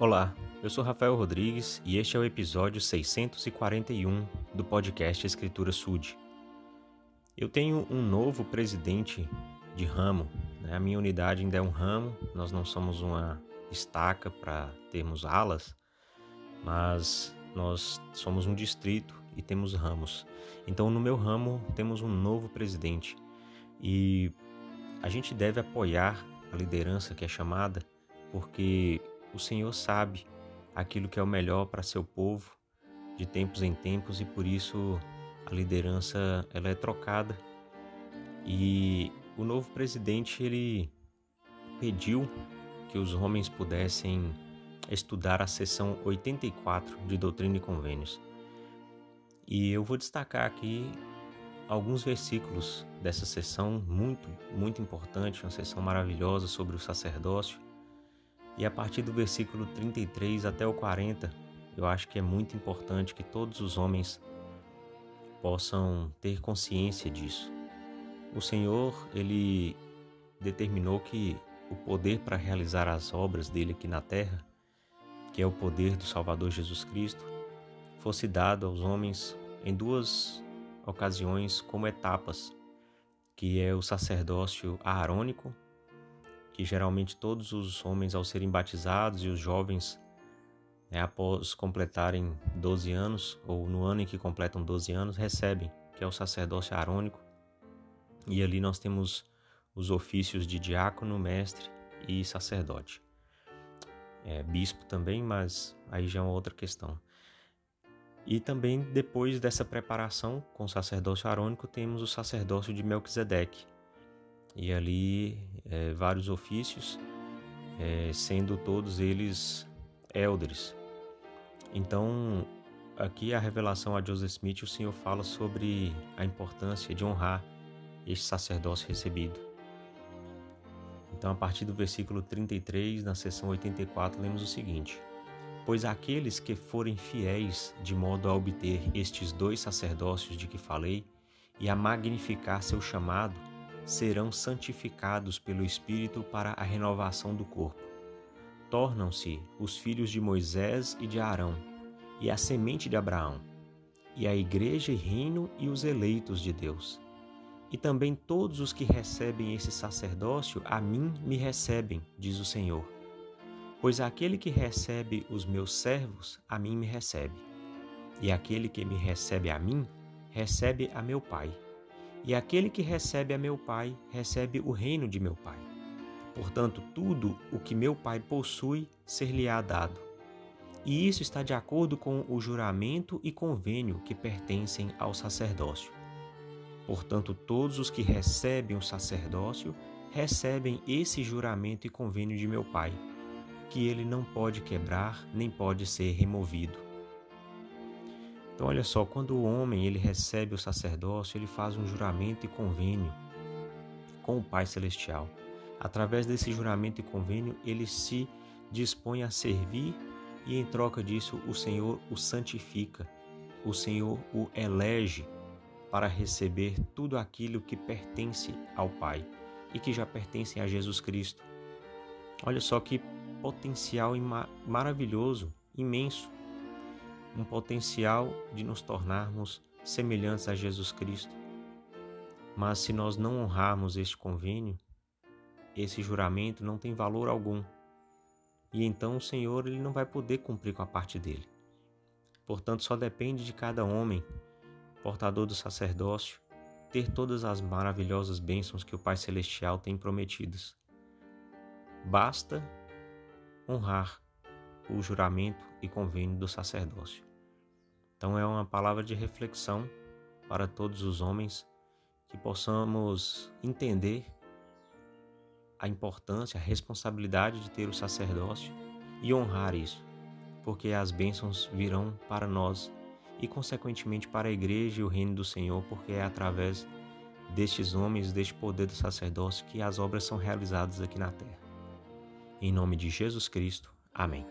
Olá, eu sou Rafael Rodrigues e este é o episódio 641 do podcast Escritura Sud. Eu tenho um novo presidente de ramo, né? a minha unidade ainda é um ramo, nós não somos uma estaca para termos alas, mas nós somos um distrito e temos ramos. Então, no meu ramo, temos um novo presidente e a gente deve apoiar a liderança que é chamada, porque o Senhor sabe aquilo que é o melhor para seu povo de tempos em tempos e por isso a liderança ela é trocada. E o novo presidente ele pediu que os homens pudessem estudar a seção 84 de Doutrina e Convênios. E eu vou destacar aqui alguns versículos dessa sessão muito, muito importante, uma sessão maravilhosa sobre o sacerdócio. E a partir do versículo 33 até o 40, eu acho que é muito importante que todos os homens possam ter consciência disso. O Senhor, ele determinou que o poder para realizar as obras dele aqui na terra, que é o poder do Salvador Jesus Cristo, fosse dado aos homens em duas ocasiões como etapas, que é o sacerdócio aarônico, que geralmente todos os homens ao serem batizados e os jovens né, após completarem 12 anos ou no ano em que completam 12 anos recebem, que é o sacerdócio aarônico. E ali nós temos os ofícios de diácono, mestre e sacerdote. É, bispo também, mas aí já é uma outra questão. E também depois dessa preparação com o sacerdócio arônico temos o sacerdócio de Melquisedeque. E ali é, vários ofícios, é, sendo todos eles élderes. Então, aqui a revelação a Joseph Smith, o Senhor fala sobre a importância de honrar este sacerdócio recebido. Então, a partir do versículo 33, na seção 84, lemos o seguinte: Pois aqueles que forem fiéis de modo a obter estes dois sacerdócios de que falei, e a magnificar seu chamado, serão santificados pelo Espírito para a renovação do corpo. Tornam-se os filhos de Moisés e de Arão, e a semente de Abraão, e a igreja e reino e os eleitos de Deus. E também todos os que recebem esse sacerdócio a mim me recebem, diz o Senhor Pois aquele que recebe os meus servos, a mim me recebe. E aquele que me recebe a mim, recebe a meu Pai. E aquele que recebe a meu Pai, recebe o reino de meu Pai. Portanto, tudo o que meu Pai possui, ser-lhe-á dado. E isso está de acordo com o juramento e convênio que pertencem ao sacerdócio. Portanto, todos os que recebem o sacerdócio recebem esse juramento e convênio de meu Pai que ele não pode quebrar nem pode ser removido. Então olha só, quando o homem ele recebe o sacerdócio, ele faz um juramento e convênio com o Pai celestial. Através desse juramento e convênio, ele se dispõe a servir e em troca disso o Senhor o santifica. O Senhor o elege para receber tudo aquilo que pertence ao Pai e que já pertence a Jesus Cristo. Olha só que potencial maravilhoso, imenso, um potencial de nos tornarmos semelhantes a Jesus Cristo. Mas se nós não honrarmos este convênio, esse juramento não tem valor algum. E então o Senhor ele não vai poder cumprir com a parte dele. Portanto, só depende de cada homem, portador do sacerdócio, ter todas as maravilhosas bênçãos que o Pai Celestial tem prometidas. Basta honrar o juramento e convênio do sacerdócio. Então é uma palavra de reflexão para todos os homens que possamos entender a importância, a responsabilidade de ter o sacerdócio e honrar isso, porque as bênçãos virão para nós e, consequentemente, para a igreja e o reino do Senhor, porque é através destes homens, deste poder do sacerdócio, que as obras são realizadas aqui na terra. Em nome de Jesus Cristo. Amém.